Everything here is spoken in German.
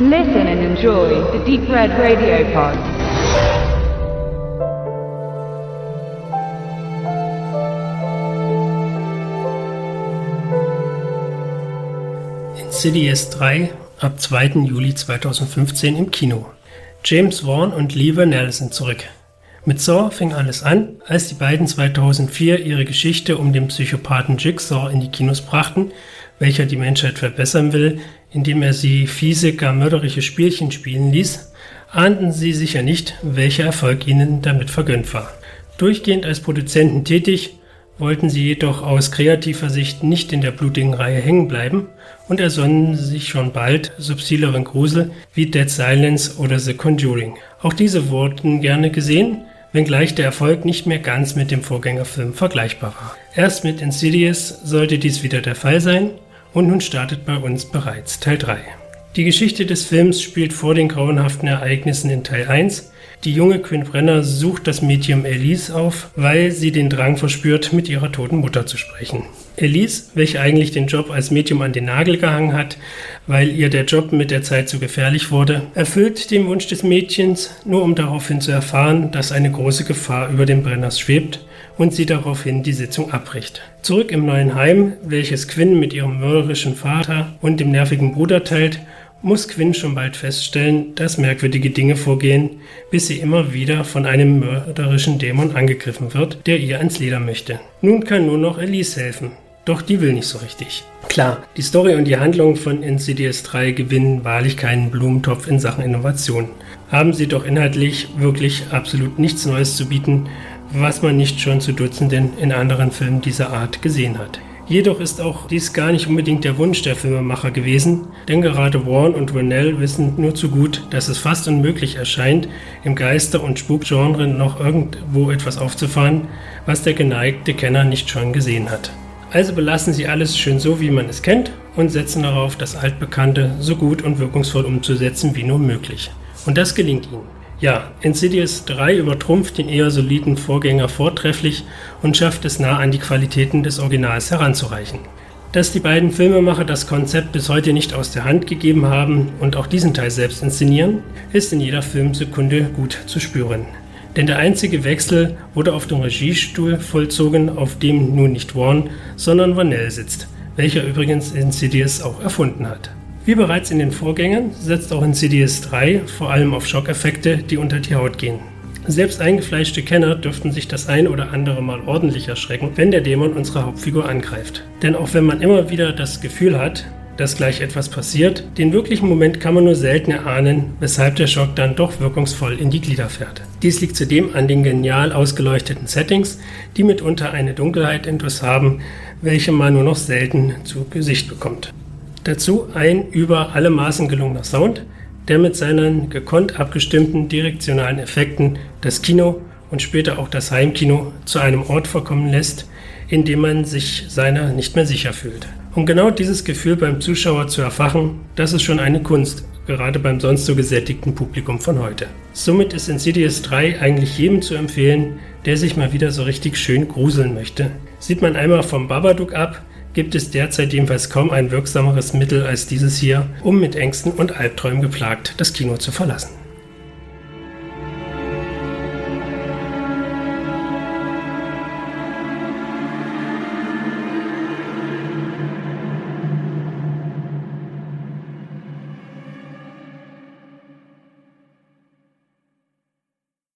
Listen and enjoy the Deep Red Radio Pod. Insidious 3 ab 2. Juli 2015 im Kino. James Vaughn und Lee Vernell sind zurück. Mit Saw fing alles an, als die beiden 2004 ihre Geschichte um den Psychopathen Jigsaw in die Kinos brachten, welcher die Menschheit verbessern will, indem er sie fiese, gar mörderische Spielchen spielen ließ, ahnten sie sicher nicht, welcher Erfolg ihnen damit vergönnt war. Durchgehend als Produzenten tätig, wollten sie jedoch aus kreativer Sicht nicht in der blutigen Reihe hängen bleiben und ersonnen sich schon bald subtileren Grusel wie Dead Silence oder The Conjuring. Auch diese wurden gerne gesehen, wenngleich der Erfolg nicht mehr ganz mit dem Vorgängerfilm vergleichbar war. Erst mit Insidious sollte dies wieder der Fall sein und nun startet bei uns bereits Teil 3. Die Geschichte des Films spielt vor den grauenhaften Ereignissen in Teil 1. Die junge Quinn Brenner sucht das Medium Elise auf, weil sie den Drang verspürt, mit ihrer toten Mutter zu sprechen. Elise, welche eigentlich den Job als Medium an den Nagel gehangen hat, weil ihr der Job mit der Zeit zu gefährlich wurde, erfüllt den Wunsch des Mädchens, nur um daraufhin zu erfahren, dass eine große Gefahr über den Brenners schwebt und sie daraufhin die Sitzung abbricht. Zurück im neuen Heim, welches Quinn mit ihrem mörderischen Vater und dem nervigen Bruder teilt, muss Quinn schon bald feststellen, dass merkwürdige Dinge vorgehen, bis sie immer wieder von einem mörderischen Dämon angegriffen wird, der ihr ans Leder möchte. Nun kann nur noch Elise helfen, doch die will nicht so richtig. Klar, die Story und die Handlung von Insidious 3 gewinnen wahrlich keinen Blumentopf in Sachen Innovation. Haben sie doch inhaltlich wirklich absolut nichts Neues zu bieten, was man nicht schon zu Dutzenden in anderen Filmen dieser Art gesehen hat. Jedoch ist auch dies gar nicht unbedingt der Wunsch der Filmemacher gewesen, denn gerade Warren und Rennell wissen nur zu gut, dass es fast unmöglich erscheint, im Geister- und Spukgenre noch irgendwo etwas aufzufahren, was der geneigte Kenner nicht schon gesehen hat. Also belassen sie alles schön so, wie man es kennt und setzen darauf, das Altbekannte so gut und wirkungsvoll umzusetzen wie nur möglich. Und das gelingt ihnen. Ja, Insidious 3 übertrumpft den eher soliden Vorgänger vortrefflich und schafft es nah an die Qualitäten des Originals heranzureichen. Dass die beiden Filmemacher das Konzept bis heute nicht aus der Hand gegeben haben und auch diesen Teil selbst inszenieren, ist in jeder Filmsekunde gut zu spüren. Denn der einzige Wechsel wurde auf dem Regiestuhl vollzogen, auf dem nun nicht Warren, sondern Vanell sitzt, welcher übrigens Insidious auch erfunden hat. Wie bereits in den Vorgängern setzt auch Insidious 3 vor allem auf Schockeffekte, die unter die Haut gehen. Selbst eingefleischte Kenner dürften sich das ein oder andere Mal ordentlich erschrecken, wenn der Dämon unsere Hauptfigur angreift. Denn auch wenn man immer wieder das Gefühl hat, dass gleich etwas passiert, den wirklichen Moment kann man nur selten erahnen, weshalb der Schock dann doch wirkungsvoll in die Glieder fährt. Dies liegt zudem an den genial ausgeleuchteten Settings, die mitunter eine Dunkelheit intus haben, welche man nur noch selten zu Gesicht bekommt. Dazu ein über alle Maßen gelungener Sound, der mit seinen gekonnt abgestimmten direktionalen Effekten das Kino und später auch das Heimkino zu einem Ort verkommen lässt, in dem man sich seiner nicht mehr sicher fühlt. Um genau dieses Gefühl beim Zuschauer zu erfachen, das ist schon eine Kunst, gerade beim sonst so gesättigten Publikum von heute. Somit ist Insidious 3 eigentlich jedem zu empfehlen, der sich mal wieder so richtig schön gruseln möchte. Sieht man einmal vom Babadook ab, gibt es derzeit jedenfalls kaum ein wirksameres Mittel als dieses hier, um mit Ängsten und Albträumen geplagt das Kino zu verlassen.